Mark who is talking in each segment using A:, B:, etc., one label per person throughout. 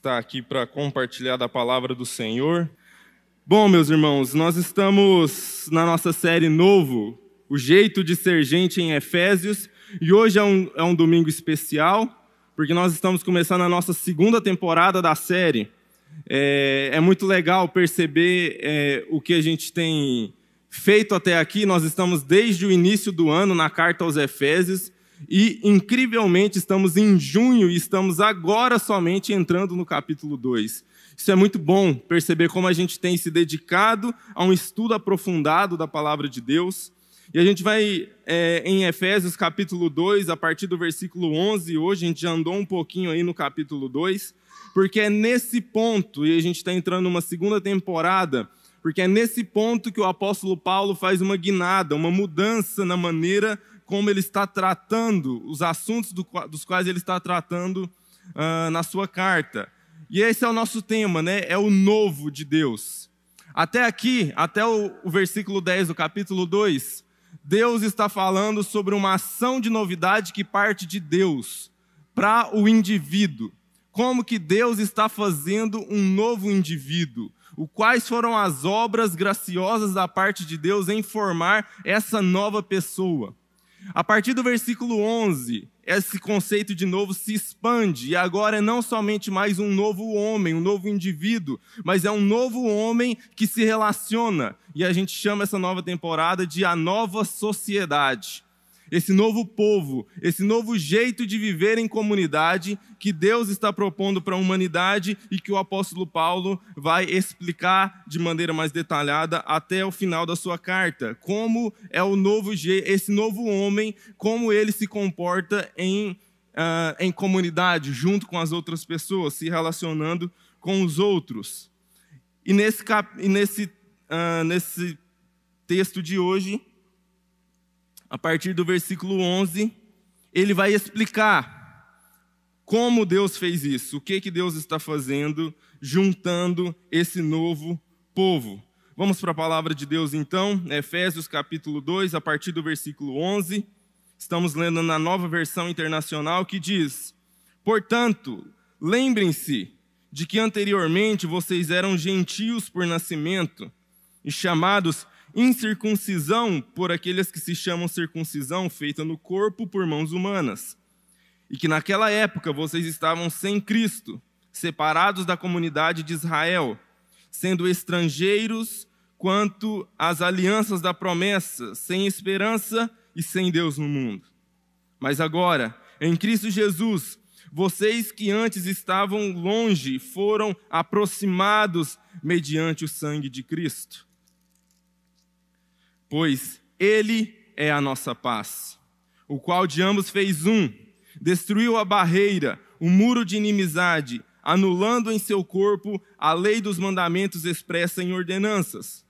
A: estar aqui para compartilhar da palavra do Senhor. Bom, meus irmãos, nós estamos na nossa série Novo, o jeito de ser gente em Efésios, e hoje é um, é um domingo especial, porque nós estamos começando a nossa segunda temporada da série. É, é muito legal perceber é, o que a gente tem feito até aqui. Nós estamos desde o início do ano na carta aos Efésios e, incrivelmente, estamos em junho e estamos agora somente entrando no capítulo 2. Isso é muito bom perceber como a gente tem se dedicado a um estudo aprofundado da palavra de Deus. E a gente vai é, em Efésios capítulo 2, a partir do versículo 11. Hoje a gente já andou um pouquinho aí no capítulo 2, porque é nesse ponto, e a gente está entrando numa segunda temporada, porque é nesse ponto que o apóstolo Paulo faz uma guinada, uma mudança na maneira como ele está tratando os assuntos do, dos quais ele está tratando uh, na sua carta. E esse é o nosso tema, né? É o novo de Deus. Até aqui, até o, o versículo 10 do capítulo 2, Deus está falando sobre uma ação de novidade que parte de Deus para o indivíduo. Como que Deus está fazendo um novo indivíduo? O quais foram as obras graciosas da parte de Deus em formar essa nova pessoa? A partir do versículo 11, esse conceito de novo se expande e agora é não somente mais um novo homem, um novo indivíduo, mas é um novo homem que se relaciona. E a gente chama essa nova temporada de a nova sociedade esse novo povo, esse novo jeito de viver em comunidade que Deus está propondo para a humanidade e que o apóstolo Paulo vai explicar de maneira mais detalhada até o final da sua carta. Como é o novo esse novo homem, como ele se comporta em, uh, em comunidade, junto com as outras pessoas, se relacionando com os outros. E nesse, cap, e nesse, uh, nesse texto de hoje, a partir do versículo 11, ele vai explicar como Deus fez isso, o que, que Deus está fazendo, juntando esse novo povo. Vamos para a palavra de Deus então, Efésios capítulo 2, a partir do versículo 11. Estamos lendo na nova versão internacional que diz: Portanto, lembrem-se de que anteriormente vocês eram gentios por nascimento e chamados incircuncisão por aqueles que se chamam circuncisão feita no corpo por mãos humanas. E que naquela época vocês estavam sem Cristo, separados da comunidade de Israel, sendo estrangeiros quanto às alianças da promessa, sem esperança e sem Deus no mundo. Mas agora, em Cristo Jesus, vocês que antes estavam longe foram aproximados mediante o sangue de Cristo pois Ele é a nossa paz, o qual de ambos fez um, destruiu a barreira, o muro de inimizade, anulando em seu corpo a lei dos mandamentos expressa em ordenanças.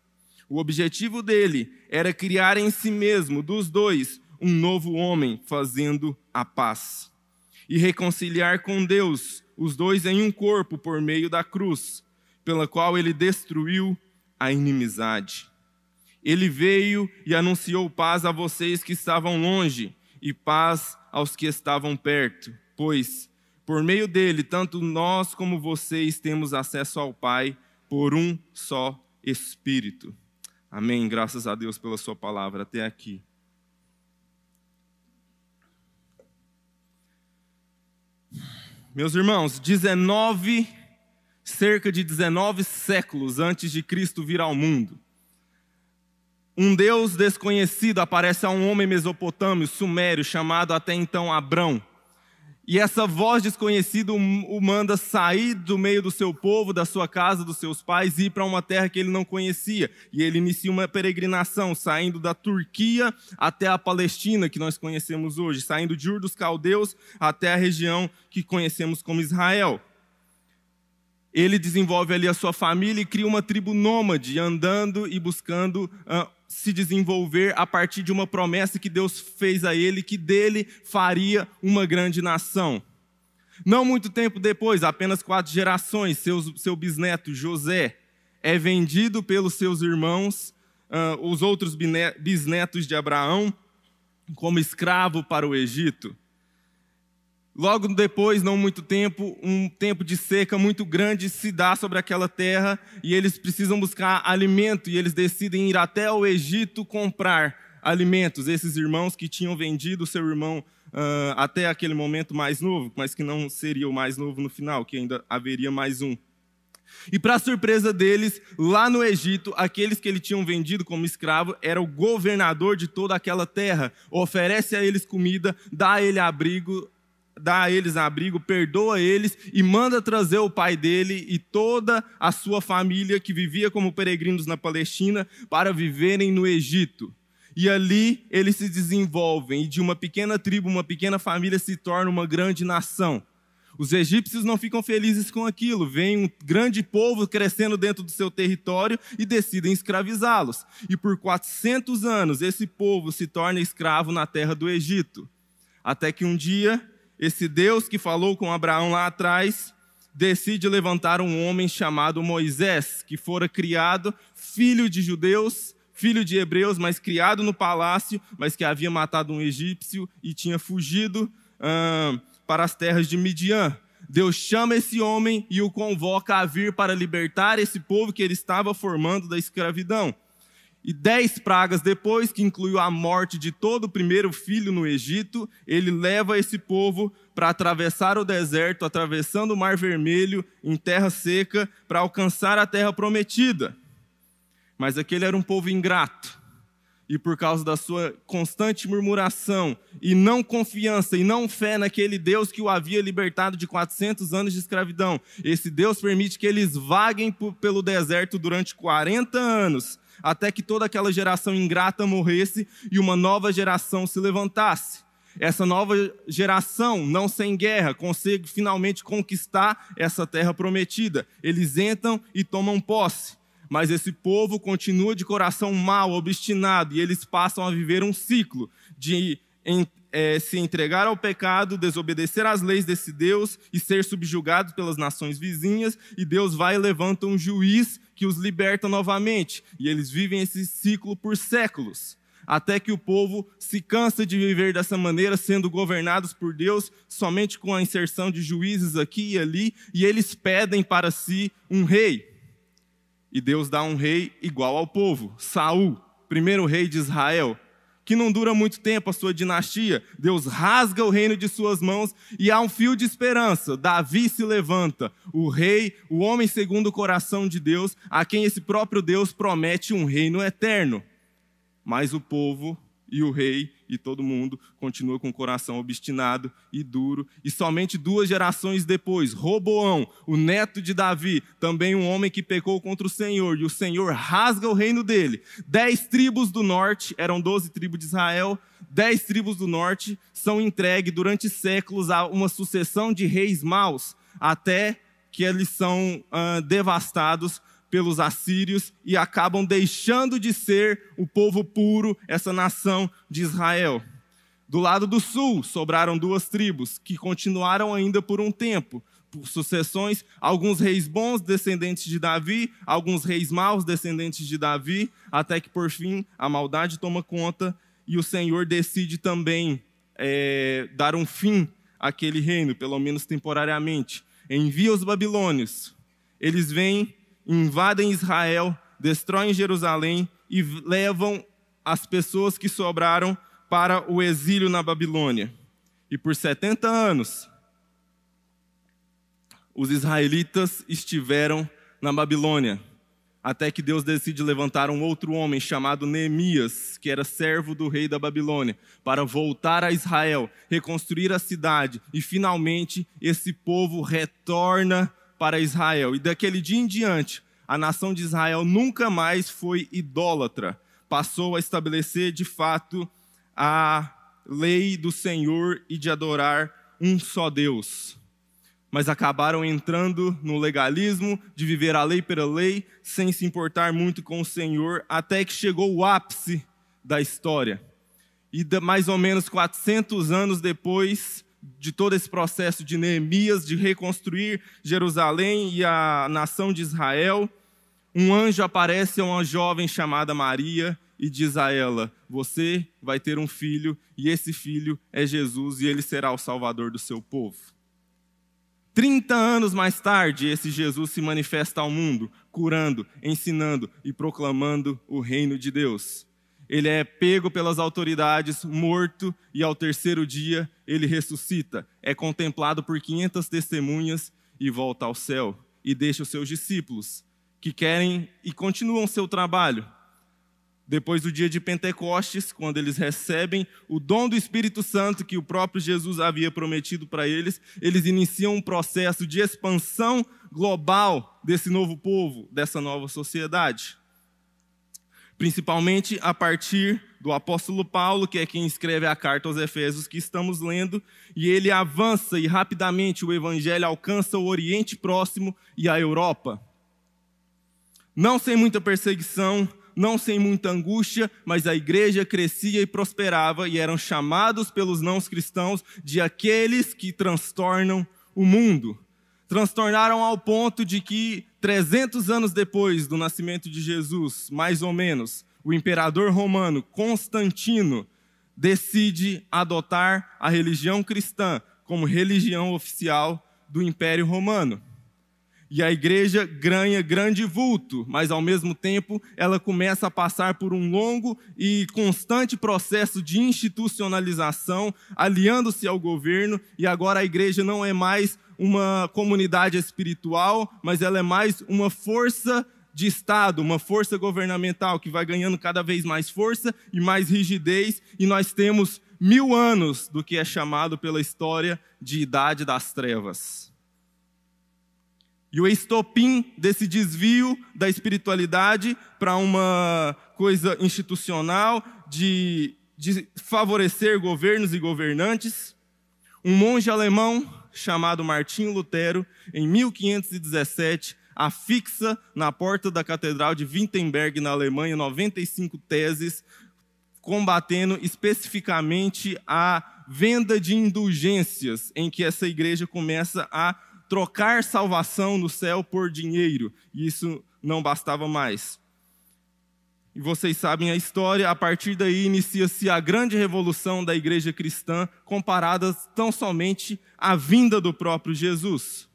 A: O objetivo dele era criar em si mesmo, dos dois, um novo homem, fazendo a paz. E reconciliar com Deus os dois em um corpo por meio da cruz, pela qual ele destruiu a inimizade. Ele veio e anunciou paz a vocês que estavam longe e paz aos que estavam perto, pois por meio dele, tanto nós como vocês temos acesso ao Pai por um só Espírito. Amém. Graças a Deus pela Sua palavra até aqui. Meus irmãos, 19, cerca de 19 séculos antes de Cristo vir ao mundo, um Deus desconhecido aparece a um homem mesopotâmio, sumério, chamado até então Abrão. E essa voz desconhecida o manda sair do meio do seu povo, da sua casa, dos seus pais, e ir para uma terra que ele não conhecia. E ele inicia uma peregrinação, saindo da Turquia até a Palestina, que nós conhecemos hoje, saindo de Ur dos Caldeus até a região que conhecemos como Israel ele desenvolve ali a sua família e cria uma tribo nômade, andando e buscando se desenvolver a partir de uma promessa que Deus fez a ele, que dele faria uma grande nação. Não muito tempo depois, apenas quatro gerações, seu, seu bisneto José é vendido pelos seus irmãos, uh, os outros bisnetos de Abraão, como escravo para o Egito. Logo depois, não muito tempo, um tempo de seca muito grande se dá sobre aquela terra e eles precisam buscar alimento e eles decidem ir até o Egito comprar alimentos. Esses irmãos que tinham vendido seu irmão uh, até aquele momento mais novo, mas que não seria o mais novo no final, que ainda haveria mais um. E para surpresa deles, lá no Egito, aqueles que ele tinham vendido como escravo era o governador de toda aquela terra. Oferece a eles comida, dá a ele abrigo, dá a eles abrigo, perdoa eles e manda trazer o pai dele e toda a sua família que vivia como peregrinos na Palestina para viverem no Egito. E ali eles se desenvolvem, e de uma pequena tribo, uma pequena família se torna uma grande nação. Os egípcios não ficam felizes com aquilo, vem um grande povo crescendo dentro do seu território e decidem escravizá-los. E por 400 anos esse povo se torna escravo na terra do Egito. Até que um dia esse Deus que falou com Abraão lá atrás decide levantar um homem chamado Moisés, que fora criado filho de judeus, filho de hebreus, mas criado no palácio, mas que havia matado um egípcio e tinha fugido para as terras de Midian. Deus chama esse homem e o convoca a vir para libertar esse povo que ele estava formando da escravidão. E dez pragas depois, que incluiu a morte de todo o primeiro filho no Egito, ele leva esse povo para atravessar o deserto, atravessando o Mar Vermelho em terra seca, para alcançar a terra prometida. Mas aquele era um povo ingrato. E por causa da sua constante murmuração e não confiança e não fé naquele Deus que o havia libertado de 400 anos de escravidão, esse Deus permite que eles vaguem pelo deserto durante 40 anos, até que toda aquela geração ingrata morresse e uma nova geração se levantasse. Essa nova geração, não sem guerra, consegue finalmente conquistar essa terra prometida. Eles entram e tomam posse. Mas esse povo continua de coração mau, obstinado, e eles passam a viver um ciclo de é, se entregar ao pecado, desobedecer às leis desse Deus e ser subjugados pelas nações vizinhas, e Deus vai e levanta um juiz que os liberta novamente. E eles vivem esse ciclo por séculos, até que o povo se cansa de viver dessa maneira, sendo governados por Deus somente com a inserção de juízes aqui e ali, e eles pedem para si um rei. E Deus dá um rei igual ao povo, Saul, primeiro rei de Israel, que não dura muito tempo a sua dinastia. Deus rasga o reino de suas mãos e há um fio de esperança. Davi se levanta, o rei, o homem segundo o coração de Deus, a quem esse próprio Deus promete um reino eterno. Mas o povo e o rei e todo mundo continua com o coração obstinado e duro. E somente duas gerações depois, Roboão, o neto de Davi, também um homem que pecou contra o Senhor, e o Senhor rasga o reino dele. Dez tribos do norte, eram doze tribos de Israel, dez tribos do norte são entregues durante séculos a uma sucessão de reis maus, até que eles são uh, devastados pelos assírios e acabam deixando de ser o povo puro, essa nação de Israel. Do lado do sul sobraram duas tribos que continuaram ainda por um tempo, por sucessões, alguns reis bons, descendentes de Davi, alguns reis maus, descendentes de Davi, até que por fim a maldade toma conta e o Senhor decide também é, dar um fim àquele reino, pelo menos temporariamente. Envia os babilônios. Eles vêm invadem Israel, destroem Jerusalém e levam as pessoas que sobraram para o exílio na Babilônia. E por 70 anos, os israelitas estiveram na Babilônia, até que Deus decide levantar um outro homem chamado Neemias, que era servo do rei da Babilônia, para voltar a Israel, reconstruir a cidade e finalmente esse povo retorna para Israel. E daquele dia em diante, a nação de Israel nunca mais foi idólatra. Passou a estabelecer de fato a lei do Senhor e de adorar um só Deus. Mas acabaram entrando no legalismo de viver a lei pela lei, sem se importar muito com o Senhor, até que chegou o ápice da história. E mais ou menos 400 anos depois, de todo esse processo de Neemias de reconstruir Jerusalém e a nação de Israel, um anjo aparece a uma jovem chamada Maria e diz a ela: Você vai ter um filho, e esse filho é Jesus, e ele será o salvador do seu povo. Trinta anos mais tarde, esse Jesus se manifesta ao mundo, curando, ensinando e proclamando o reino de Deus. Ele é pego pelas autoridades, morto, e ao terceiro dia ele ressuscita. É contemplado por 500 testemunhas e volta ao céu. E deixa os seus discípulos, que querem e continuam seu trabalho, depois do dia de Pentecostes, quando eles recebem o dom do Espírito Santo que o próprio Jesus havia prometido para eles, eles iniciam um processo de expansão global desse novo povo, dessa nova sociedade. Principalmente a partir do apóstolo Paulo, que é quem escreve a carta aos Efésios que estamos lendo, e ele avança e rapidamente o evangelho alcança o Oriente Próximo e a Europa. Não sem muita perseguição, não sem muita angústia, mas a igreja crescia e prosperava e eram chamados pelos não cristãos de aqueles que transtornam o mundo. Transtornaram ao ponto de que 300 anos depois do nascimento de Jesus, mais ou menos, o imperador romano Constantino decide adotar a religião cristã como religião oficial do Império Romano e a igreja ganha grande vulto, mas ao mesmo tempo ela começa a passar por um longo e constante processo de institucionalização, aliando-se ao governo, e agora a igreja não é mais uma comunidade espiritual, mas ela é mais uma força de Estado, uma força governamental que vai ganhando cada vez mais força e mais rigidez, e nós temos mil anos do que é chamado pela história de Idade das Trevas. E o estopim desse desvio da espiritualidade para uma coisa institucional, de, de favorecer governos e governantes, um monge alemão chamado Martinho Lutero, em 1517, afixa na porta da Catedral de Wittenberg, na Alemanha, 95 teses, combatendo especificamente a venda de indulgências, em que essa igreja começa a trocar salvação no céu por dinheiro, e isso não bastava mais. E vocês sabem a história, a partir daí inicia-se a grande revolução da igreja cristã, comparada tão somente à vinda do próprio Jesus.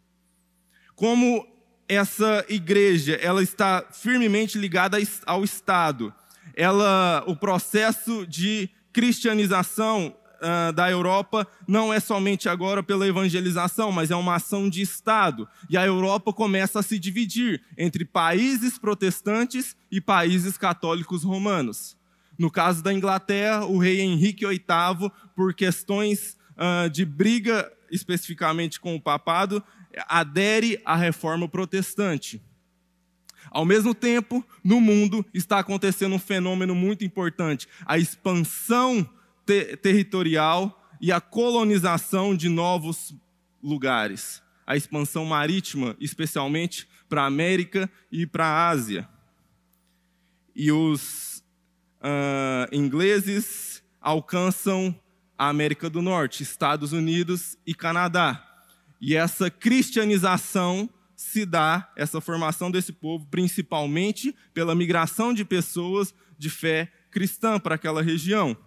A: Como essa igreja, ela está firmemente ligada ao Estado. Ela, o processo de cristianização uh, da Europa não é somente agora pela evangelização, mas é uma ação de Estado. E a Europa começa a se dividir entre países protestantes e países católicos romanos. No caso da Inglaterra, o rei Henrique VIII, por questões uh, de briga especificamente com o papado, adere à reforma protestante. Ao mesmo tempo, no mundo está acontecendo um fenômeno muito importante: a expansão te territorial e a colonização de novos lugares. A expansão marítima, especialmente para a América e para a Ásia. E os uh, ingleses alcançam a América do Norte, Estados Unidos e Canadá. E essa cristianização se dá, essa formação desse povo, principalmente pela migração de pessoas de fé cristã para aquela região.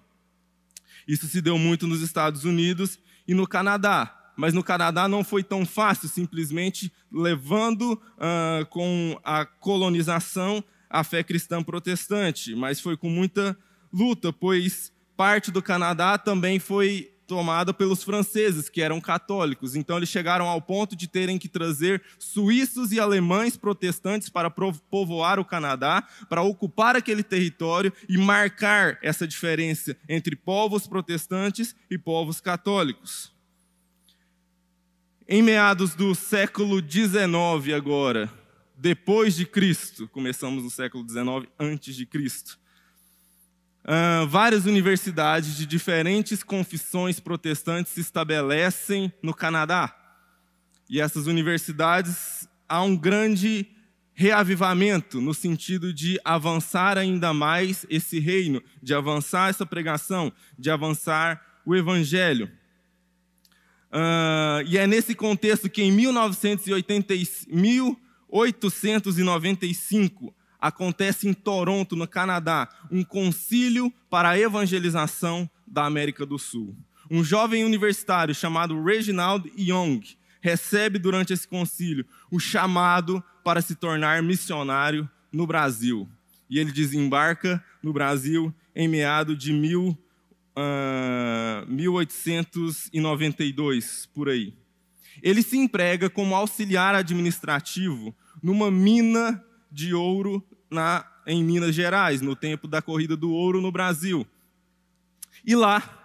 A: Isso se deu muito nos Estados Unidos e no Canadá. Mas no Canadá não foi tão fácil, simplesmente levando uh, com a colonização a fé cristã protestante, mas foi com muita luta, pois parte do Canadá também foi tomada pelos franceses, que eram católicos. Então, eles chegaram ao ponto de terem que trazer suíços e alemães protestantes para povoar o Canadá, para ocupar aquele território e marcar essa diferença entre povos protestantes e povos católicos. Em meados do século XIX, agora, depois de Cristo, começamos no século XIX, antes de Cristo Uh, várias universidades de diferentes confissões protestantes se estabelecem no Canadá. E essas universidades há um grande reavivamento no sentido de avançar ainda mais esse reino, de avançar essa pregação, de avançar o evangelho. Uh, e é nesse contexto que em 1980, 1895 acontece em Toronto, no Canadá, um concílio para a evangelização da América do Sul. Um jovem universitário chamado Reginald Young recebe durante esse concílio o chamado para se tornar missionário no Brasil. E ele desembarca no Brasil em meado de mil, uh, 1892, por aí. Ele se emprega como auxiliar administrativo numa mina de ouro na, em Minas Gerais, no tempo da corrida do ouro no Brasil. E lá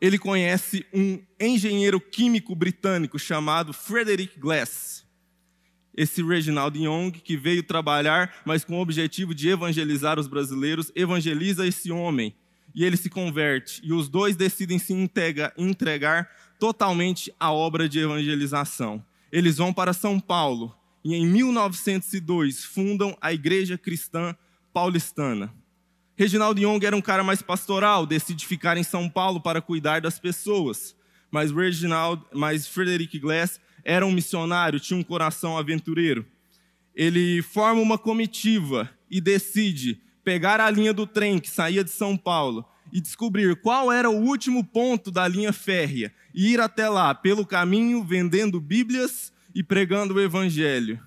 A: ele conhece um engenheiro químico britânico chamado Frederick Glass. Esse Reginald Young, que veio trabalhar, mas com o objetivo de evangelizar os brasileiros, evangeliza esse homem e ele se converte. E os dois decidem se entregar totalmente à obra de evangelização. Eles vão para São Paulo e em 1902 fundam a Igreja Cristã Paulistana. Reginaldo Young era um cara mais pastoral, decide ficar em São Paulo para cuidar das pessoas. Mas Reginald, mas Frederick Glass era um missionário, tinha um coração aventureiro. Ele forma uma comitiva e decide pegar a linha do trem que saía de São Paulo e descobrir qual era o último ponto da linha férrea e ir até lá pelo caminho vendendo Bíblias e pregando o evangelho.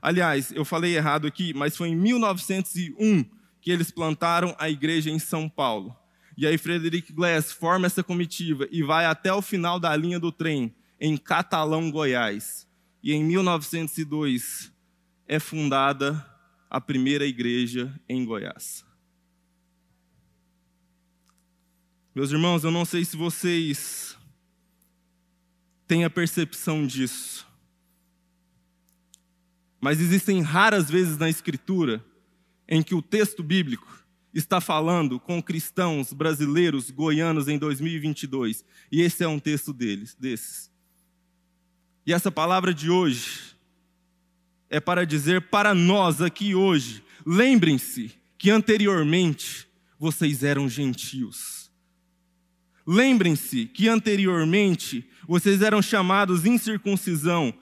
A: Aliás, eu falei errado aqui, mas foi em 1901 que eles plantaram a igreja em São Paulo. E aí Frederic Glass forma essa comitiva e vai até o final da linha do trem, em Catalão, Goiás. E em 1902 é fundada a primeira igreja em Goiás. Meus irmãos, eu não sei se vocês têm a percepção disso, mas existem raras vezes na Escritura em que o texto bíblico está falando com cristãos brasileiros, goianos em 2022. E esse é um texto deles, desses. E essa palavra de hoje é para dizer para nós aqui hoje: lembrem-se que anteriormente vocês eram gentios. Lembrem-se que anteriormente vocês eram chamados incircuncisão,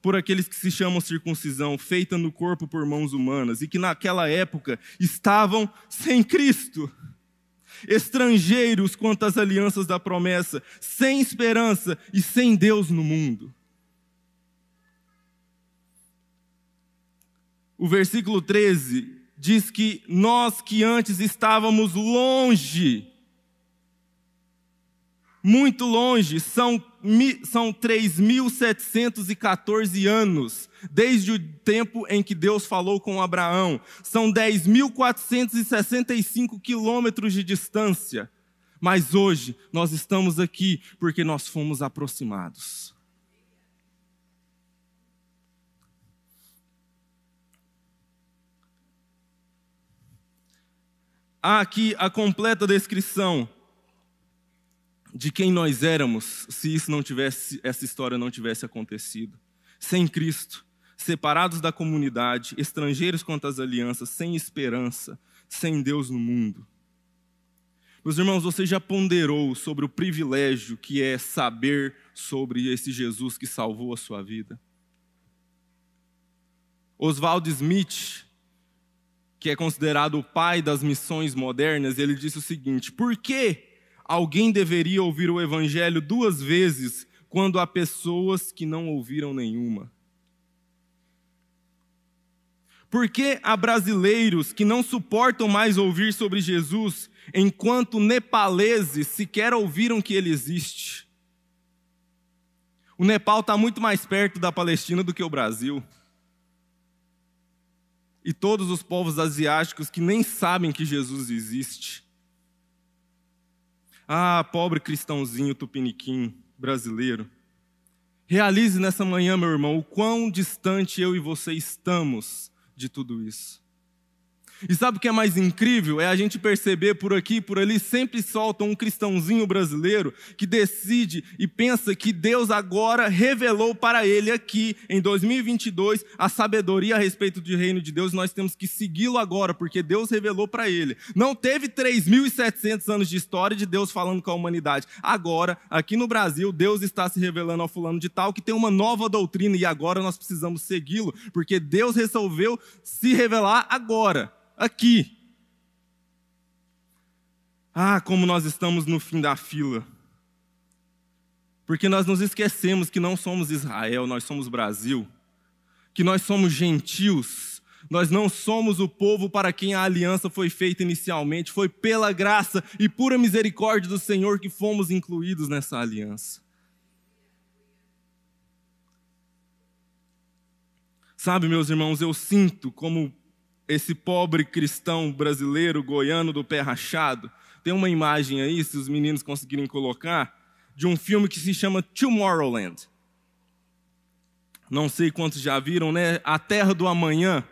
A: por aqueles que se chamam circuncisão, feita no corpo por mãos humanas, e que naquela época estavam sem Cristo, estrangeiros quanto às alianças da promessa, sem esperança e sem Deus no mundo. O versículo 13 diz que nós que antes estávamos longe, muito longe, são, são 3.714 anos, desde o tempo em que Deus falou com Abraão. São 10.465 quilômetros de distância. Mas hoje nós estamos aqui porque nós fomos aproximados. Há aqui a completa descrição de quem nós éramos se isso não tivesse, essa história não tivesse acontecido. Sem Cristo, separados da comunidade, estrangeiros contra as alianças, sem esperança, sem Deus no mundo. Meus irmãos, você já ponderou sobre o privilégio que é saber sobre esse Jesus que salvou a sua vida? Oswald Smith, que é considerado o pai das missões modernas, ele disse o seguinte: por que alguém deveria ouvir o evangelho duas vezes quando há pessoas que não ouviram nenhuma? Por que há brasileiros que não suportam mais ouvir sobre Jesus, enquanto nepaleses sequer ouviram que ele existe? O Nepal está muito mais perto da Palestina do que o Brasil. E todos os povos asiáticos que nem sabem que Jesus existe. Ah, pobre cristãozinho tupiniquim brasileiro. Realize nessa manhã, meu irmão, o quão distante eu e você estamos de tudo isso. E sabe o que é mais incrível? É a gente perceber por aqui e por ali, sempre solta um cristãozinho brasileiro que decide e pensa que Deus agora revelou para ele aqui, em 2022, a sabedoria a respeito do reino de Deus. Nós temos que segui-lo agora, porque Deus revelou para ele. Não teve 3.700 anos de história de Deus falando com a humanidade. Agora, aqui no Brasil, Deus está se revelando ao fulano de tal que tem uma nova doutrina e agora nós precisamos segui-lo, porque Deus resolveu se revelar agora aqui. Ah, como nós estamos no fim da fila. Porque nós nos esquecemos que não somos Israel, nós somos Brasil. Que nós somos gentios. Nós não somos o povo para quem a aliança foi feita inicialmente. Foi pela graça e pura misericórdia do Senhor que fomos incluídos nessa aliança. Sabe, meus irmãos, eu sinto como esse pobre cristão brasileiro, goiano do pé rachado. Tem uma imagem aí, se os meninos conseguirem colocar, de um filme que se chama Tomorrowland. Não sei quantos já viram, né? A Terra do Amanhã.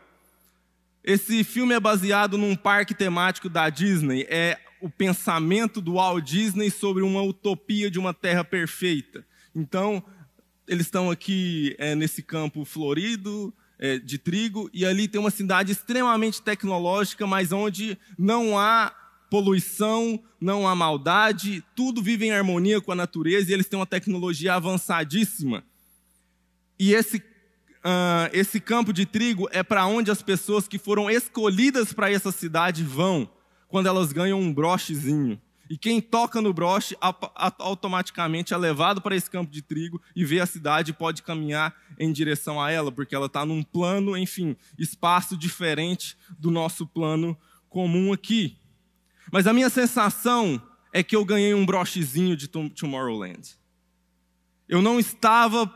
A: Esse filme é baseado num parque temático da Disney. É o pensamento do Walt Disney sobre uma utopia de uma terra perfeita. Então, eles estão aqui é, nesse campo florido, de trigo, e ali tem uma cidade extremamente tecnológica, mas onde não há poluição, não há maldade, tudo vive em harmonia com a natureza e eles têm uma tecnologia avançadíssima. E esse, uh, esse campo de trigo é para onde as pessoas que foram escolhidas para essa cidade vão, quando elas ganham um brochezinho. E quem toca no broche automaticamente é levado para esse campo de trigo e vê a cidade e pode caminhar em direção a ela, porque ela está num plano, enfim, espaço diferente do nosso plano comum aqui. Mas a minha sensação é que eu ganhei um brochezinho de Tomorrowland. Eu não estava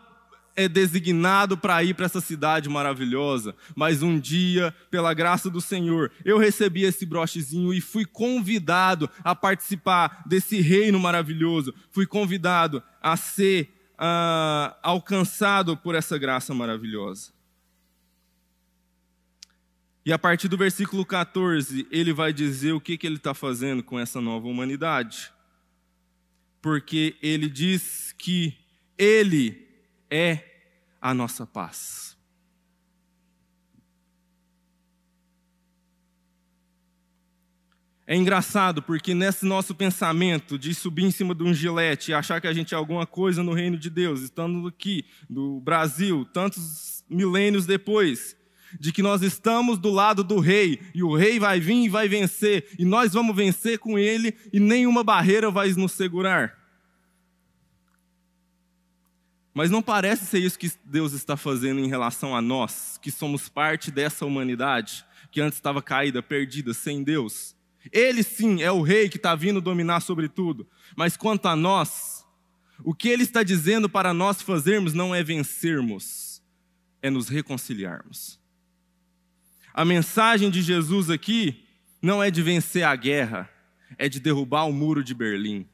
A: é designado para ir para essa cidade maravilhosa, mas um dia, pela graça do Senhor, eu recebi esse brochezinho e fui convidado a participar desse reino maravilhoso, fui convidado a ser uh, alcançado por essa graça maravilhosa. E a partir do versículo 14, ele vai dizer o que, que ele está fazendo com essa nova humanidade. Porque ele diz que ele é a nossa paz. É engraçado porque nesse nosso pensamento de subir em cima de um gilete e achar que a gente é alguma coisa no reino de Deus, estando aqui no Brasil, tantos milênios depois, de que nós estamos do lado do rei e o rei vai vir e vai vencer e nós vamos vencer com ele e nenhuma barreira vai nos segurar. Mas não parece ser isso que Deus está fazendo em relação a nós, que somos parte dessa humanidade, que antes estava caída, perdida, sem Deus. Ele sim é o rei que está vindo dominar sobre tudo. Mas quanto a nós, o que ele está dizendo para nós fazermos não é vencermos, é nos reconciliarmos. A mensagem de Jesus aqui não é de vencer a guerra, é de derrubar o muro de Berlim.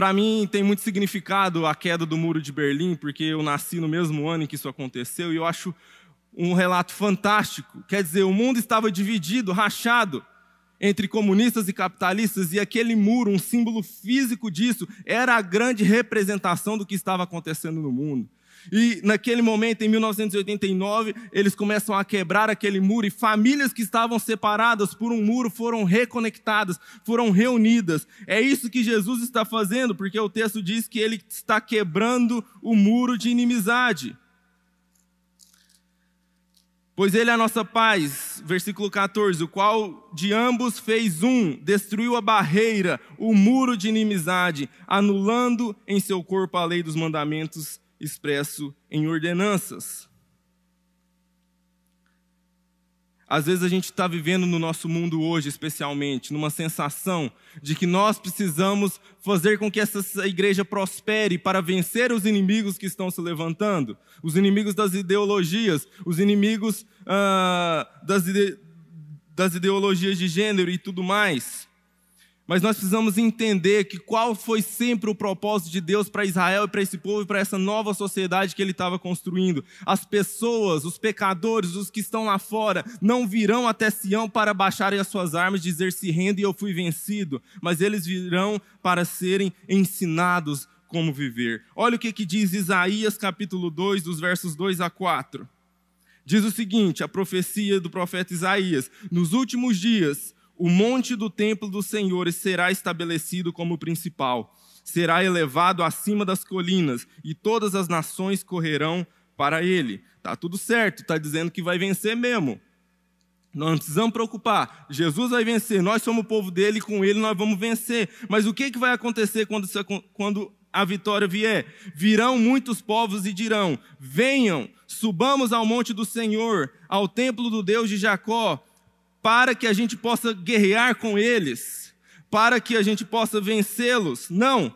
A: Para mim tem muito significado a queda do muro de Berlim, porque eu nasci no mesmo ano em que isso aconteceu e eu acho um relato fantástico. Quer dizer, o mundo estava dividido, rachado entre comunistas e capitalistas, e aquele muro, um símbolo físico disso, era a grande representação do que estava acontecendo no mundo. E naquele momento, em 1989, eles começam a quebrar aquele muro e famílias que estavam separadas por um muro foram reconectadas, foram reunidas. É isso que Jesus está fazendo, porque o texto diz que ele está quebrando o muro de inimizade. Pois ele é a nossa paz, versículo 14, o qual de ambos fez um, destruiu a barreira, o muro de inimizade, anulando em seu corpo a lei dos mandamentos expresso em ordenanças. Às vezes a gente está vivendo no nosso mundo hoje, especialmente, numa sensação de que nós precisamos fazer com que essa igreja prospere para vencer os inimigos que estão se levantando, os inimigos das ideologias, os inimigos uh, das, ide das ideologias de gênero e tudo mais. Mas nós precisamos entender que qual foi sempre o propósito de Deus para Israel e para esse povo e para essa nova sociedade que ele estava construindo. As pessoas, os pecadores, os que estão lá fora, não virão até Sião para baixarem as suas armas, dizer se rende e eu fui vencido, mas eles virão para serem ensinados como viver. Olha o que, que diz Isaías capítulo 2, dos versos 2 a 4. Diz o seguinte: a profecia do profeta Isaías: Nos últimos dias o monte do templo do Senhor será estabelecido como principal, será elevado acima das colinas, e todas as nações correrão para ele. Tá tudo certo, está dizendo que vai vencer mesmo. Nós não precisamos preocupar. Jesus vai vencer, nós somos o povo dele, e com ele nós vamos vencer. Mas o que, que vai acontecer quando, quando a vitória vier? Virão muitos povos e dirão: Venham, subamos ao monte do Senhor, ao templo do Deus de Jacó para que a gente possa guerrear com eles, para que a gente possa vencê-los. Não,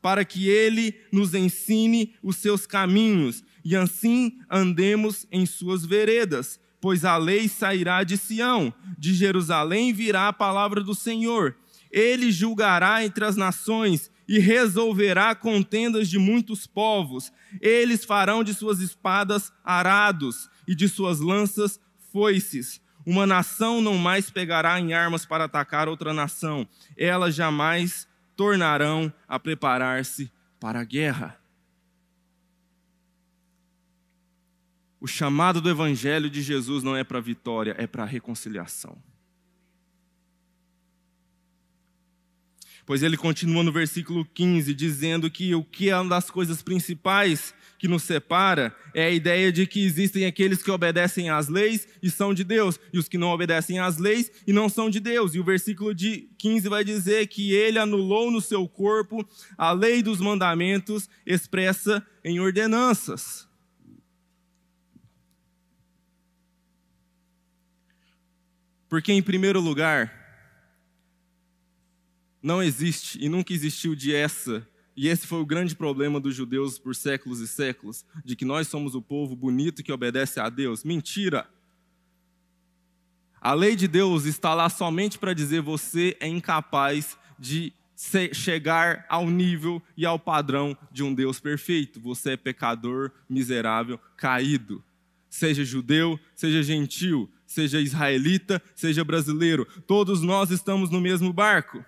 A: para que ele nos ensine os seus caminhos e assim andemos em suas veredas. Pois a lei sairá de Sião, de Jerusalém virá a palavra do Senhor. Ele julgará entre as nações e resolverá contendas de muitos povos. Eles farão de suas espadas arados e de suas lanças foices uma nação não mais pegará em armas para atacar outra nação, elas jamais tornarão a preparar-se para a guerra. O chamado do Evangelho de Jesus não é para vitória, é para reconciliação. Pois ele continua no versículo 15, dizendo que o que é uma das coisas principais que nos separa é a ideia de que existem aqueles que obedecem às leis e são de Deus, e os que não obedecem às leis e não são de Deus. E o versículo de 15 vai dizer que ele anulou no seu corpo a lei dos mandamentos expressa em ordenanças. Porque, em primeiro lugar, não existe e nunca existiu de essa e esse foi o grande problema dos judeus por séculos e séculos, de que nós somos o povo bonito que obedece a Deus. Mentira! A lei de Deus está lá somente para dizer você é incapaz de chegar ao nível e ao padrão de um Deus perfeito. Você é pecador, miserável, caído. Seja judeu, seja gentil, seja israelita, seja brasileiro, todos nós estamos no mesmo barco.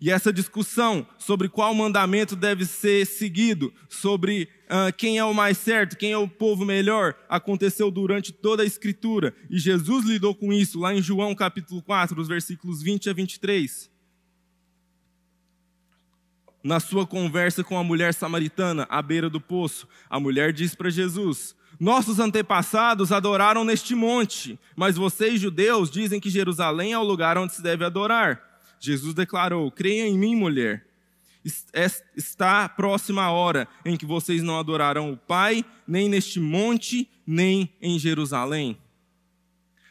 A: E essa discussão sobre qual mandamento deve ser seguido, sobre uh, quem é o mais certo, quem é o povo melhor, aconteceu durante toda a Escritura. E Jesus lidou com isso lá em João capítulo 4, os versículos 20 a 23. Na sua conversa com a mulher samaritana à beira do poço, a mulher diz para Jesus: Nossos antepassados adoraram neste monte, mas vocês, judeus, dizem que Jerusalém é o lugar onde se deve adorar. Jesus declarou: Creia em mim, mulher. Está próxima a hora em que vocês não adorarão o Pai, nem neste monte, nem em Jerusalém.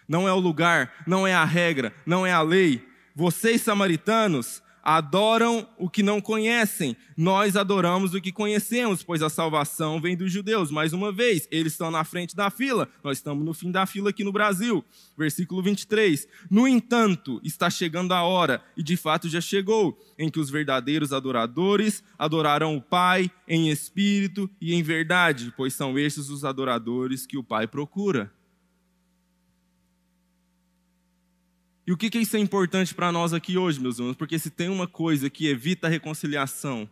A: Não é o lugar, não é a regra, não é a lei. Vocês, samaritanos, adoram o que não conhecem, nós adoramos o que conhecemos, pois a salvação vem dos judeus. Mais uma vez, eles estão na frente da fila, nós estamos no fim da fila aqui no Brasil. Versículo 23. No entanto, está chegando a hora, e de fato já chegou, em que os verdadeiros adoradores adorarão o Pai em espírito e em verdade, pois são estes os adoradores que o Pai procura. E o que, que isso é importante para nós aqui hoje, meus irmãos? Porque se tem uma coisa que evita a reconciliação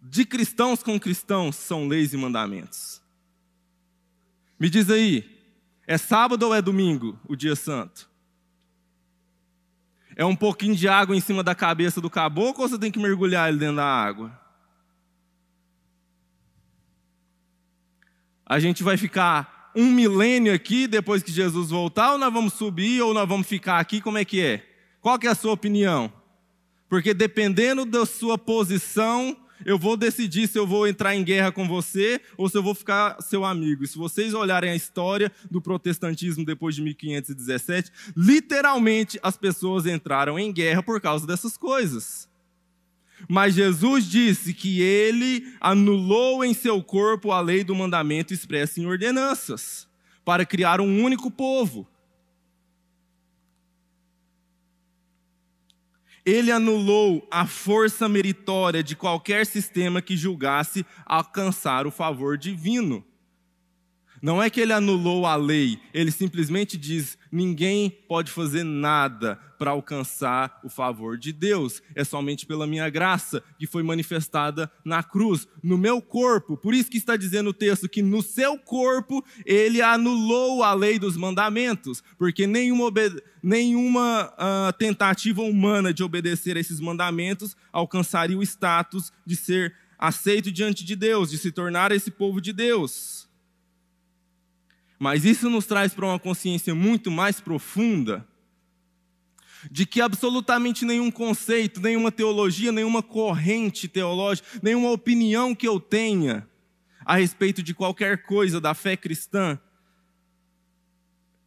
A: de cristãos com cristãos, são leis e mandamentos. Me diz aí, é sábado ou é domingo o dia santo? É um pouquinho de água em cima da cabeça do caboclo ou você tem que mergulhar ele dentro da água? A gente vai ficar um milênio aqui depois que Jesus voltar, ou nós vamos subir, ou nós vamos ficar aqui, como é que é? Qual que é a sua opinião? Porque dependendo da sua posição, eu vou decidir se eu vou entrar em guerra com você ou se eu vou ficar seu amigo. E se vocês olharem a história do protestantismo depois de 1517, literalmente as pessoas entraram em guerra por causa dessas coisas. Mas Jesus disse que ele anulou em seu corpo a lei do mandamento expressa em ordenanças, para criar um único povo. ele anulou a força meritória de qualquer sistema que julgasse alcançar o favor divino. Não é que ele anulou a lei, ele simplesmente diz: ninguém pode fazer nada para alcançar o favor de Deus, é somente pela minha graça que foi manifestada na cruz, no meu corpo. Por isso que está dizendo o texto que no seu corpo ele anulou a lei dos mandamentos, porque nenhuma, nenhuma uh, tentativa humana de obedecer a esses mandamentos alcançaria o status de ser aceito diante de Deus, de se tornar esse povo de Deus. Mas isso nos traz para uma consciência muito mais profunda de que absolutamente nenhum conceito, nenhuma teologia, nenhuma corrente teológica, nenhuma opinião que eu tenha a respeito de qualquer coisa da fé cristã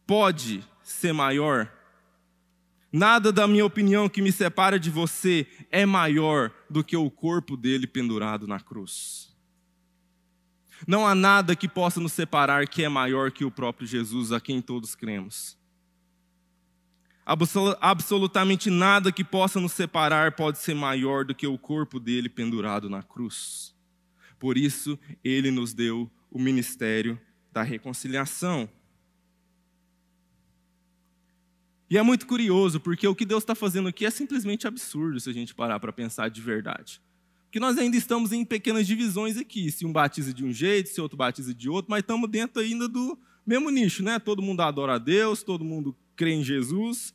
A: pode ser maior. Nada da minha opinião que me separa de você é maior do que o corpo dele pendurado na cruz. Não há nada que possa nos separar que é maior que o próprio Jesus, a quem todos cremos. Absolutamente nada que possa nos separar pode ser maior do que o corpo dele pendurado na cruz. Por isso, ele nos deu o ministério da reconciliação. E é muito curioso, porque o que Deus está fazendo aqui é simplesmente absurdo se a gente parar para pensar de verdade que nós ainda estamos em pequenas divisões aqui. Se um batiza de um jeito, se outro batiza de outro, mas estamos dentro ainda do mesmo nicho, né? Todo mundo adora a Deus, todo mundo crê em Jesus.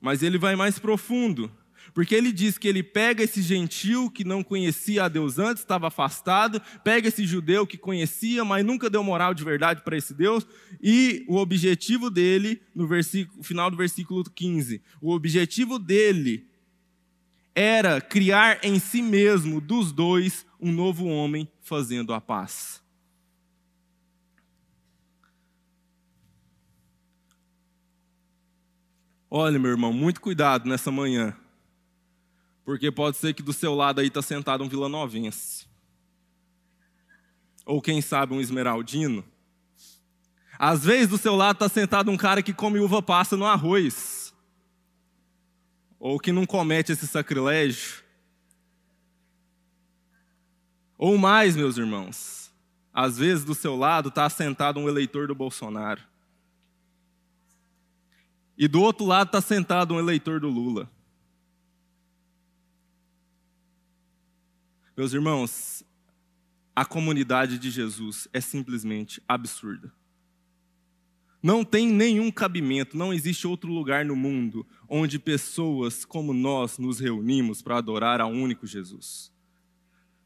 A: Mas ele vai mais profundo, porque ele diz que ele pega esse gentil que não conhecia a Deus antes, estava afastado, pega esse judeu que conhecia, mas nunca deu moral de verdade para esse Deus, e o objetivo dele, no versículo, final do versículo 15, o objetivo dele era criar em si mesmo, dos dois, um novo homem fazendo a paz. Olha, meu irmão, muito cuidado nessa manhã. Porque pode ser que do seu lado aí está sentado um vilanovense. Ou quem sabe um esmeraldino. Às vezes do seu lado está sentado um cara que come uva passa no arroz ou que não comete esse sacrilégio. Ou mais, meus irmãos, às vezes do seu lado está sentado um eleitor do Bolsonaro. E do outro lado está sentado um eleitor do Lula. Meus irmãos, a comunidade de Jesus é simplesmente absurda. Não tem nenhum cabimento, não existe outro lugar no mundo onde pessoas como nós nos reunimos para adorar ao único Jesus.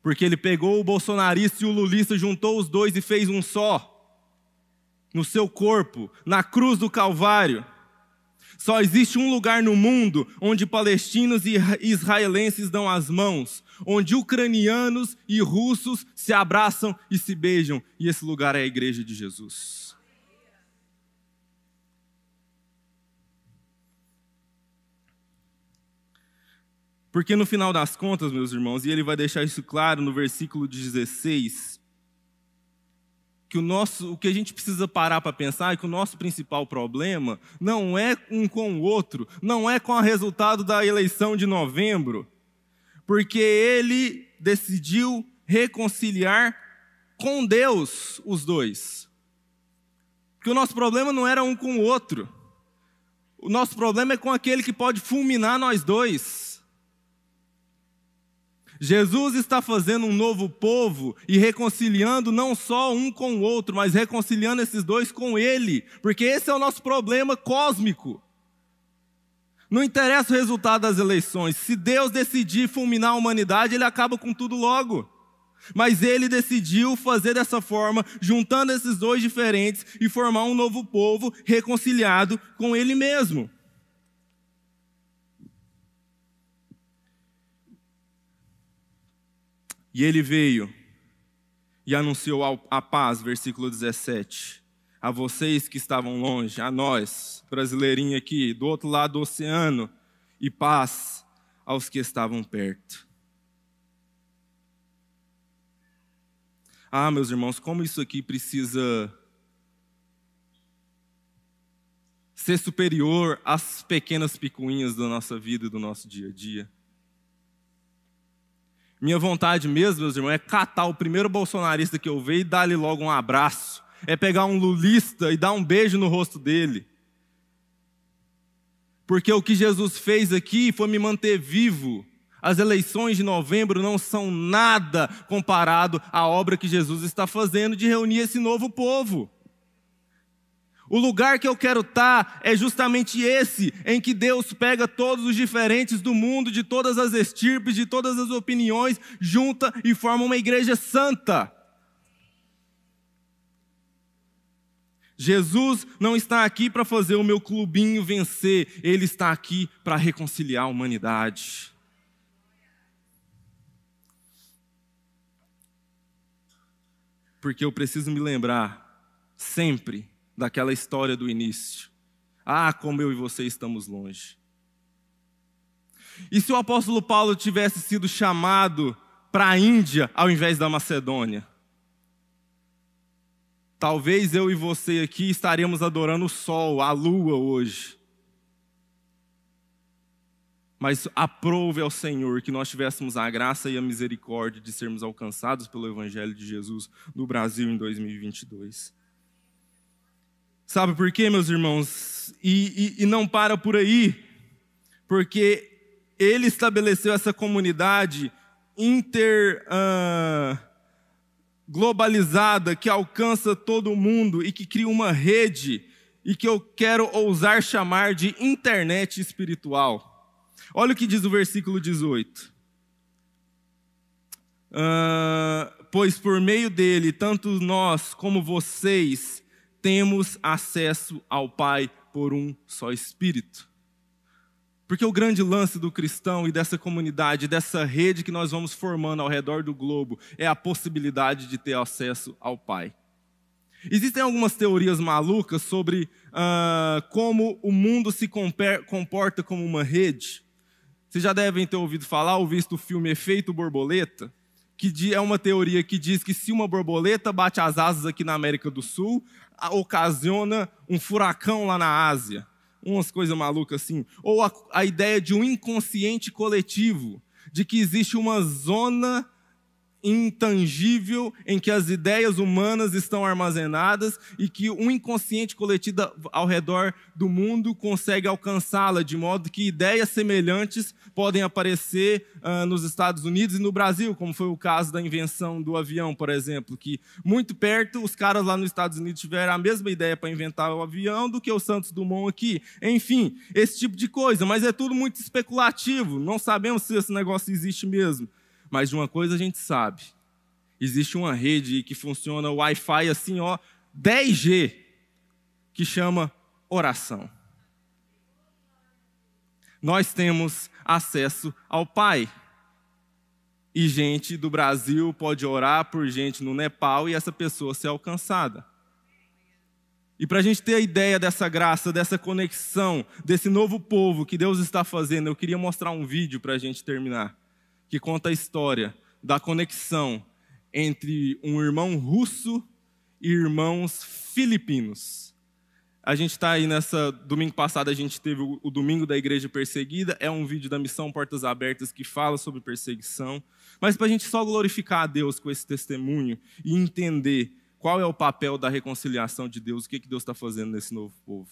A: Porque ele pegou o bolsonarista e o lulista, juntou os dois e fez um só, no seu corpo, na cruz do Calvário. Só existe um lugar no mundo onde palestinos e israelenses dão as mãos, onde ucranianos e russos se abraçam e se beijam, e esse lugar é a igreja de Jesus. Porque no final das contas, meus irmãos, e ele vai deixar isso claro no versículo 16, que o nosso, o que a gente precisa parar para pensar é que o nosso principal problema não é um com o outro, não é com o resultado da eleição de novembro, porque ele decidiu reconciliar com Deus os dois. Que o nosso problema não era um com o outro. O nosso problema é com aquele que pode fulminar nós dois. Jesus está fazendo um novo povo e reconciliando não só um com o outro, mas reconciliando esses dois com Ele, porque esse é o nosso problema cósmico. Não interessa o resultado das eleições, se Deus decidir fulminar a humanidade, Ele acaba com tudo logo. Mas Ele decidiu fazer dessa forma, juntando esses dois diferentes e formar um novo povo reconciliado com Ele mesmo. E ele veio e anunciou a paz, versículo 17. A vocês que estavam longe, a nós, brasileirinho aqui, do outro lado do oceano, e paz aos que estavam perto. Ah, meus irmãos, como isso aqui precisa ser superior às pequenas picuinhas da nossa vida e do nosso dia a dia. Minha vontade mesmo, meus irmãos, é catar o primeiro bolsonarista que eu ver e dar-lhe logo um abraço. É pegar um lulista e dar um beijo no rosto dele. Porque o que Jesus fez aqui foi me manter vivo. As eleições de novembro não são nada comparado à obra que Jesus está fazendo de reunir esse novo povo. O lugar que eu quero estar é justamente esse, em que Deus pega todos os diferentes do mundo, de todas as estirpes, de todas as opiniões, junta e forma uma igreja santa. Jesus não está aqui para fazer o meu clubinho vencer, ele está aqui para reconciliar a humanidade. Porque eu preciso me lembrar sempre daquela história do início. Ah, como eu e você estamos longe. E se o apóstolo Paulo tivesse sido chamado para a Índia ao invés da Macedônia? Talvez eu e você aqui estaríamos adorando o sol, a lua hoje. Mas aprove ao Senhor que nós tivéssemos a graça e a misericórdia de sermos alcançados pelo Evangelho de Jesus no Brasil em 2022. Sabe por quê, meus irmãos? E, e, e não para por aí, porque ele estabeleceu essa comunidade inter. Uh, globalizada que alcança todo mundo e que cria uma rede e que eu quero ousar chamar de internet espiritual. Olha o que diz o versículo 18. Uh, pois por meio dele, tanto nós como vocês temos acesso ao Pai por um só Espírito. Porque o grande lance do cristão e dessa comunidade, dessa rede que nós vamos formando ao redor do globo, é a possibilidade de ter acesso ao Pai. Existem algumas teorias malucas sobre uh, como o mundo se comporta como uma rede. Vocês já devem ter ouvido falar ou visto o filme Efeito Borboleta, que é uma teoria que diz que se uma borboleta bate as asas aqui na América do Sul, ocasiona um furacão lá na Ásia umas coisas malucas assim. Ou a, a ideia de um inconsciente coletivo, de que existe uma zona intangível em que as ideias humanas estão armazenadas e que um inconsciente coletivo ao redor do mundo consegue alcançá-la, de modo que ideias semelhantes podem aparecer uh, nos Estados Unidos e no Brasil, como foi o caso da invenção do avião, por exemplo, que muito perto os caras lá nos Estados Unidos tiveram a mesma ideia para inventar o avião do que o Santos Dumont aqui. Enfim, esse tipo de coisa, mas é tudo muito especulativo, não sabemos se esse negócio existe mesmo. Mas de uma coisa a gente sabe: existe uma rede que funciona Wi-Fi assim, ó, 10G, que chama oração. Nós temos acesso ao Pai. E gente do Brasil pode orar por gente no Nepal e essa pessoa ser alcançada. E para a gente ter a ideia dessa graça, dessa conexão, desse novo povo que Deus está fazendo, eu queria mostrar um vídeo para a gente terminar que conta a história da conexão entre um irmão russo e irmãos filipinos. A gente está aí nessa. Domingo passado a gente teve o, Domingo da Igreja Perseguida. É um vídeo da Missão Portas Abertas que fala sobre perseguição. Mas para a gente só glorificar a Deus com esse testemunho e entender qual é o papel da reconciliação de Deus, o que, que Deus está fazendo nesse novo povo.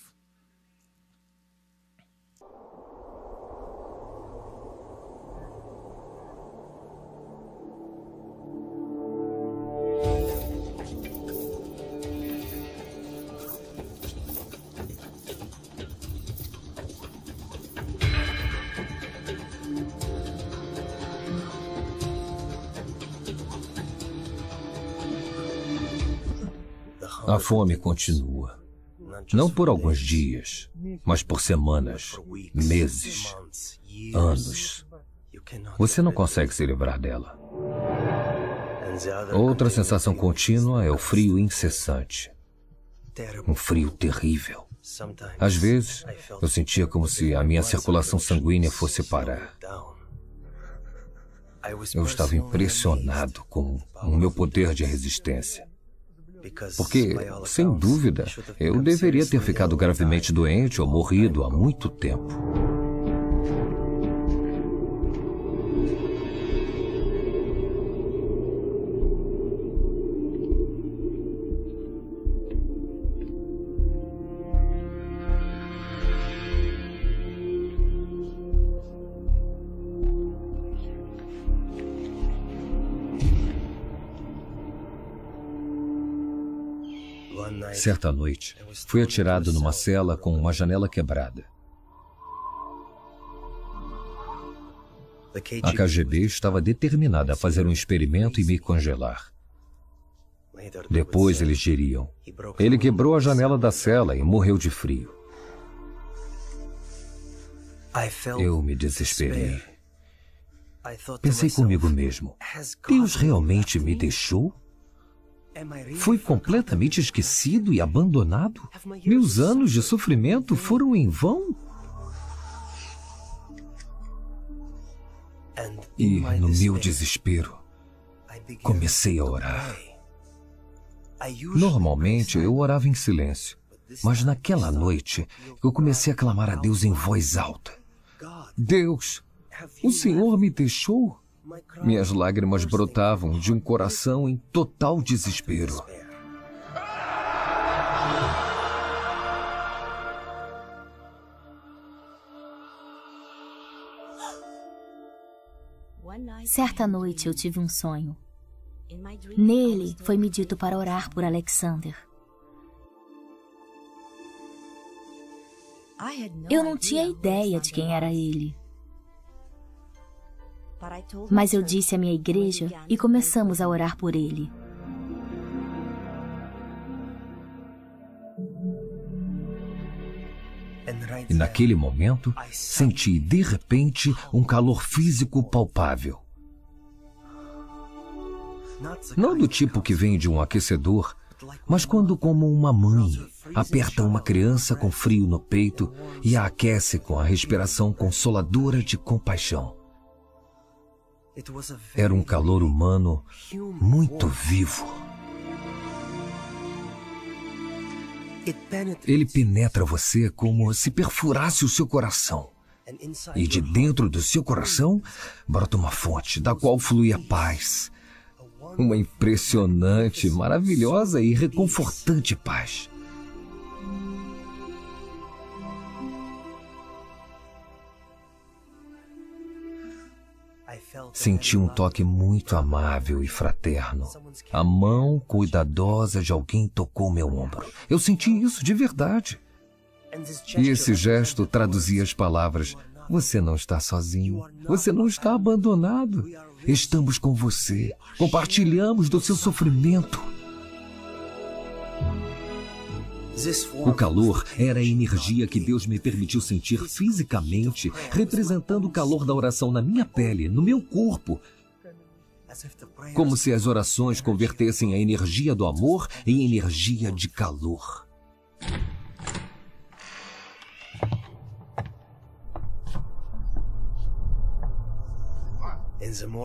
B: A fome continua. Não por alguns dias, mas por semanas, meses, anos. Você não consegue se livrar dela. Outra sensação contínua é o frio incessante. Um frio terrível. Às vezes, eu sentia como se a minha circulação sanguínea fosse parar. Eu estava impressionado com o meu poder de resistência. Porque, sem dúvida, eu deveria ter ficado gravemente doente ou morrido há muito tempo. Certa noite, fui atirado numa cela com uma janela quebrada. A KGB estava determinada a fazer um experimento e me congelar. Depois eles diriam: ele quebrou a janela da cela e morreu de frio. Eu me desesperei. Pensei comigo mesmo: Deus realmente me deixou? Fui completamente esquecido e abandonado? Meus anos de sofrimento foram em vão? E, no meu desespero, comecei a orar. Normalmente eu orava em silêncio, mas naquela noite eu comecei a clamar a Deus em voz alta: Deus, o Senhor me deixou? Minhas lágrimas brotavam de um coração em total desespero.
C: Certa noite eu tive um sonho. Nele foi-me dito para orar por Alexander. Eu não tinha ideia de quem era ele. Mas eu disse à minha igreja e começamos a orar por ele.
B: E naquele momento, senti de repente um calor físico palpável. Não do tipo que vem de um aquecedor, mas quando, como uma mãe, aperta uma criança com frio no peito e a aquece com a respiração consoladora de compaixão. Era um calor humano muito vivo. Ele penetra você como se perfurasse o seu coração. E de dentro do seu coração brota uma fonte da qual flui a paz. Uma impressionante, maravilhosa e reconfortante paz. Senti um toque muito amável e fraterno. A mão cuidadosa de alguém tocou meu ombro. Eu senti isso de verdade. E esse gesto traduzia as palavras: Você não está sozinho. Você não está abandonado. Estamos com você. Compartilhamos do seu sofrimento. O calor era a energia que Deus me permitiu sentir fisicamente, representando o calor da oração na minha pele, no meu corpo. Como se as orações convertessem a energia do amor em energia de calor.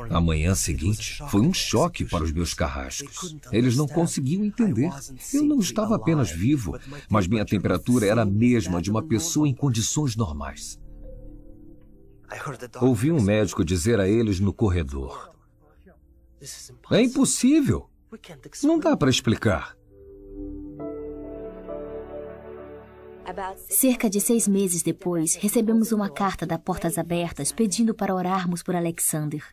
B: A manhã seguinte foi um choque para os meus carrascos. Eles não conseguiam entender. Eu não estava apenas vivo, mas minha temperatura era a mesma de uma pessoa em condições normais. Ouvi um médico dizer a eles no corredor: É impossível. Não dá para explicar.
C: Cerca de seis meses depois, recebemos uma carta da Portas Abertas pedindo para orarmos por Alexander.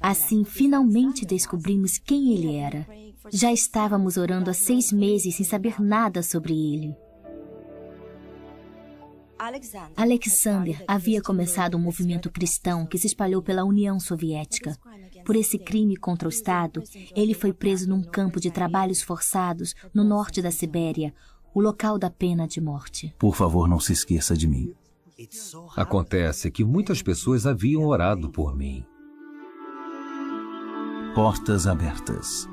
C: Assim, finalmente descobrimos quem ele era. Já estávamos orando há seis meses sem saber nada sobre ele. Alexander havia começado um movimento cristão que se espalhou pela União Soviética. Por esse crime contra o Estado, ele foi preso num campo de trabalhos forçados no norte da Sibéria, o local da pena de morte.
D: Por favor, não se esqueça de mim.
B: Acontece que muitas pessoas haviam orado por mim.
D: Portas abertas.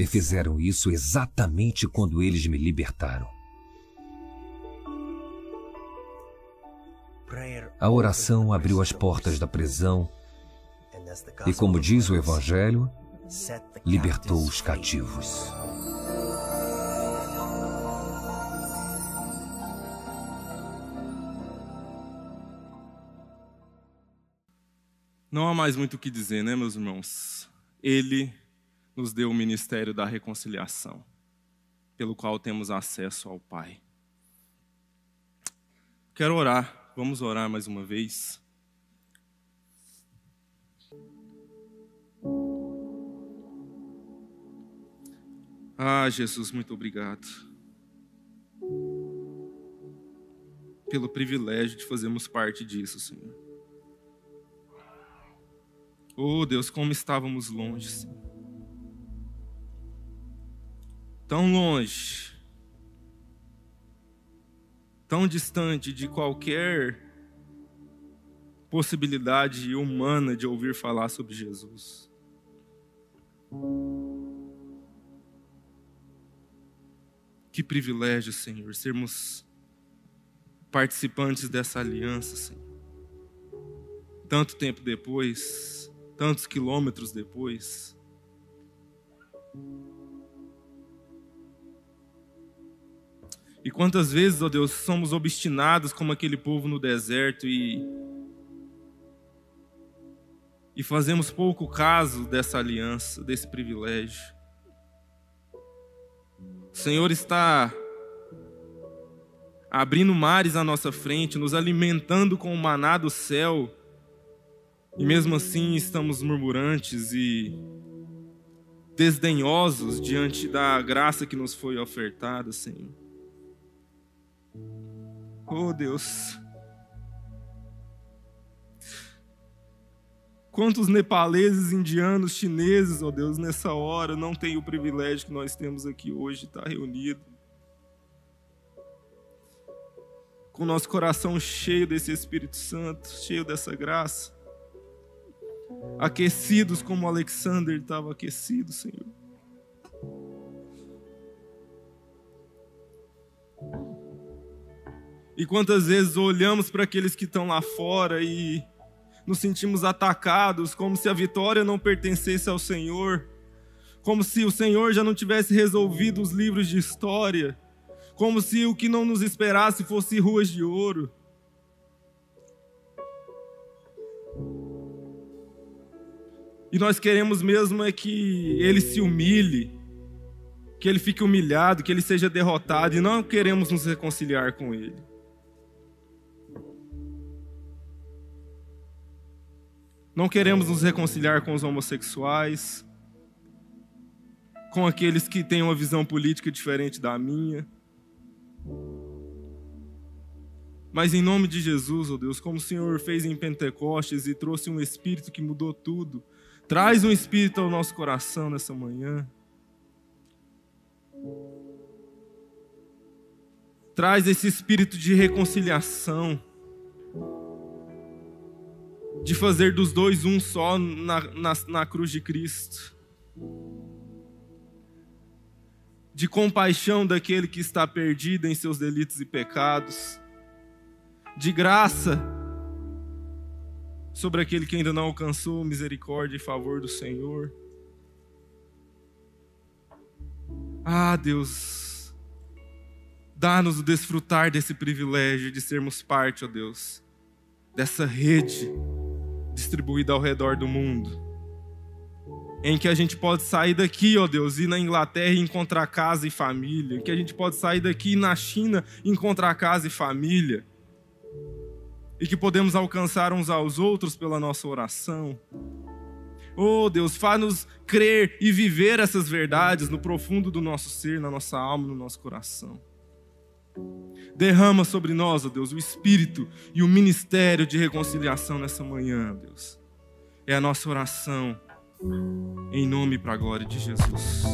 B: E fizeram isso exatamente quando eles me libertaram. A oração abriu as portas da prisão e, como diz o Evangelho, libertou os cativos.
A: Não há mais muito o que dizer, né, meus irmãos? Ele nos deu o ministério da reconciliação, pelo qual temos acesso ao Pai. Quero orar, vamos orar mais uma vez. Ah, Jesus, muito obrigado. Pelo privilégio de fazermos parte disso, Senhor. Oh Deus, como estávamos longe, Senhor. Tão longe, tão distante de qualquer possibilidade humana de ouvir falar sobre Jesus. Que privilégio, Senhor, sermos participantes dessa aliança, Senhor. Tanto tempo depois, tantos quilômetros depois. E quantas vezes, ó Deus, somos obstinados como aquele povo no deserto e e fazemos pouco caso dessa aliança, desse privilégio. O Senhor está abrindo mares à nossa frente, nos alimentando com o maná do céu e mesmo assim estamos murmurantes e desdenhosos diante da graça que nos foi ofertada, Senhor. Oh Deus. Quantos nepaleses, indianos, chineses, oh Deus, nessa hora não têm o privilégio que nós temos aqui hoje, estar reunido. Com nosso coração cheio desse Espírito Santo, cheio dessa graça aquecidos como Alexander estava aquecido, Senhor. E quantas vezes olhamos para aqueles que estão lá fora e nos sentimos atacados, como se a vitória não pertencesse ao Senhor, como se o Senhor já não tivesse resolvido os livros de história, como se o que não nos esperasse fosse ruas de ouro. E nós queremos mesmo é que ele se humilhe, que ele fique humilhado, que ele seja derrotado, e não queremos nos reconciliar com ele. Não queremos nos reconciliar com os homossexuais, com aqueles que têm uma visão política diferente da minha. Mas em nome de Jesus, ó oh Deus, como o Senhor fez em Pentecostes e trouxe um espírito que mudou tudo, Traz um espírito ao nosso coração nessa manhã. Traz esse espírito de reconciliação, de fazer dos dois um só na, na, na cruz de Cristo, de compaixão daquele que está perdido em seus delitos e pecados, de graça sobre aquele que ainda não alcançou misericórdia e favor do Senhor. Ah, Deus, dá-nos o desfrutar desse privilégio de sermos parte, ó Deus, dessa rede distribuída ao redor do mundo, em que a gente pode sair daqui, ó Deus, ir na Inglaterra e encontrar casa e família, em que a gente pode sair daqui na China e encontrar casa e família, e que podemos alcançar uns aos outros pela nossa oração. Oh Deus, faz-nos crer e viver essas verdades no profundo do nosso ser, na nossa alma, no nosso coração. Derrama sobre nós, ó Deus, o Espírito e o ministério de reconciliação nessa manhã, Deus. É a nossa oração, em nome para a glória de Jesus.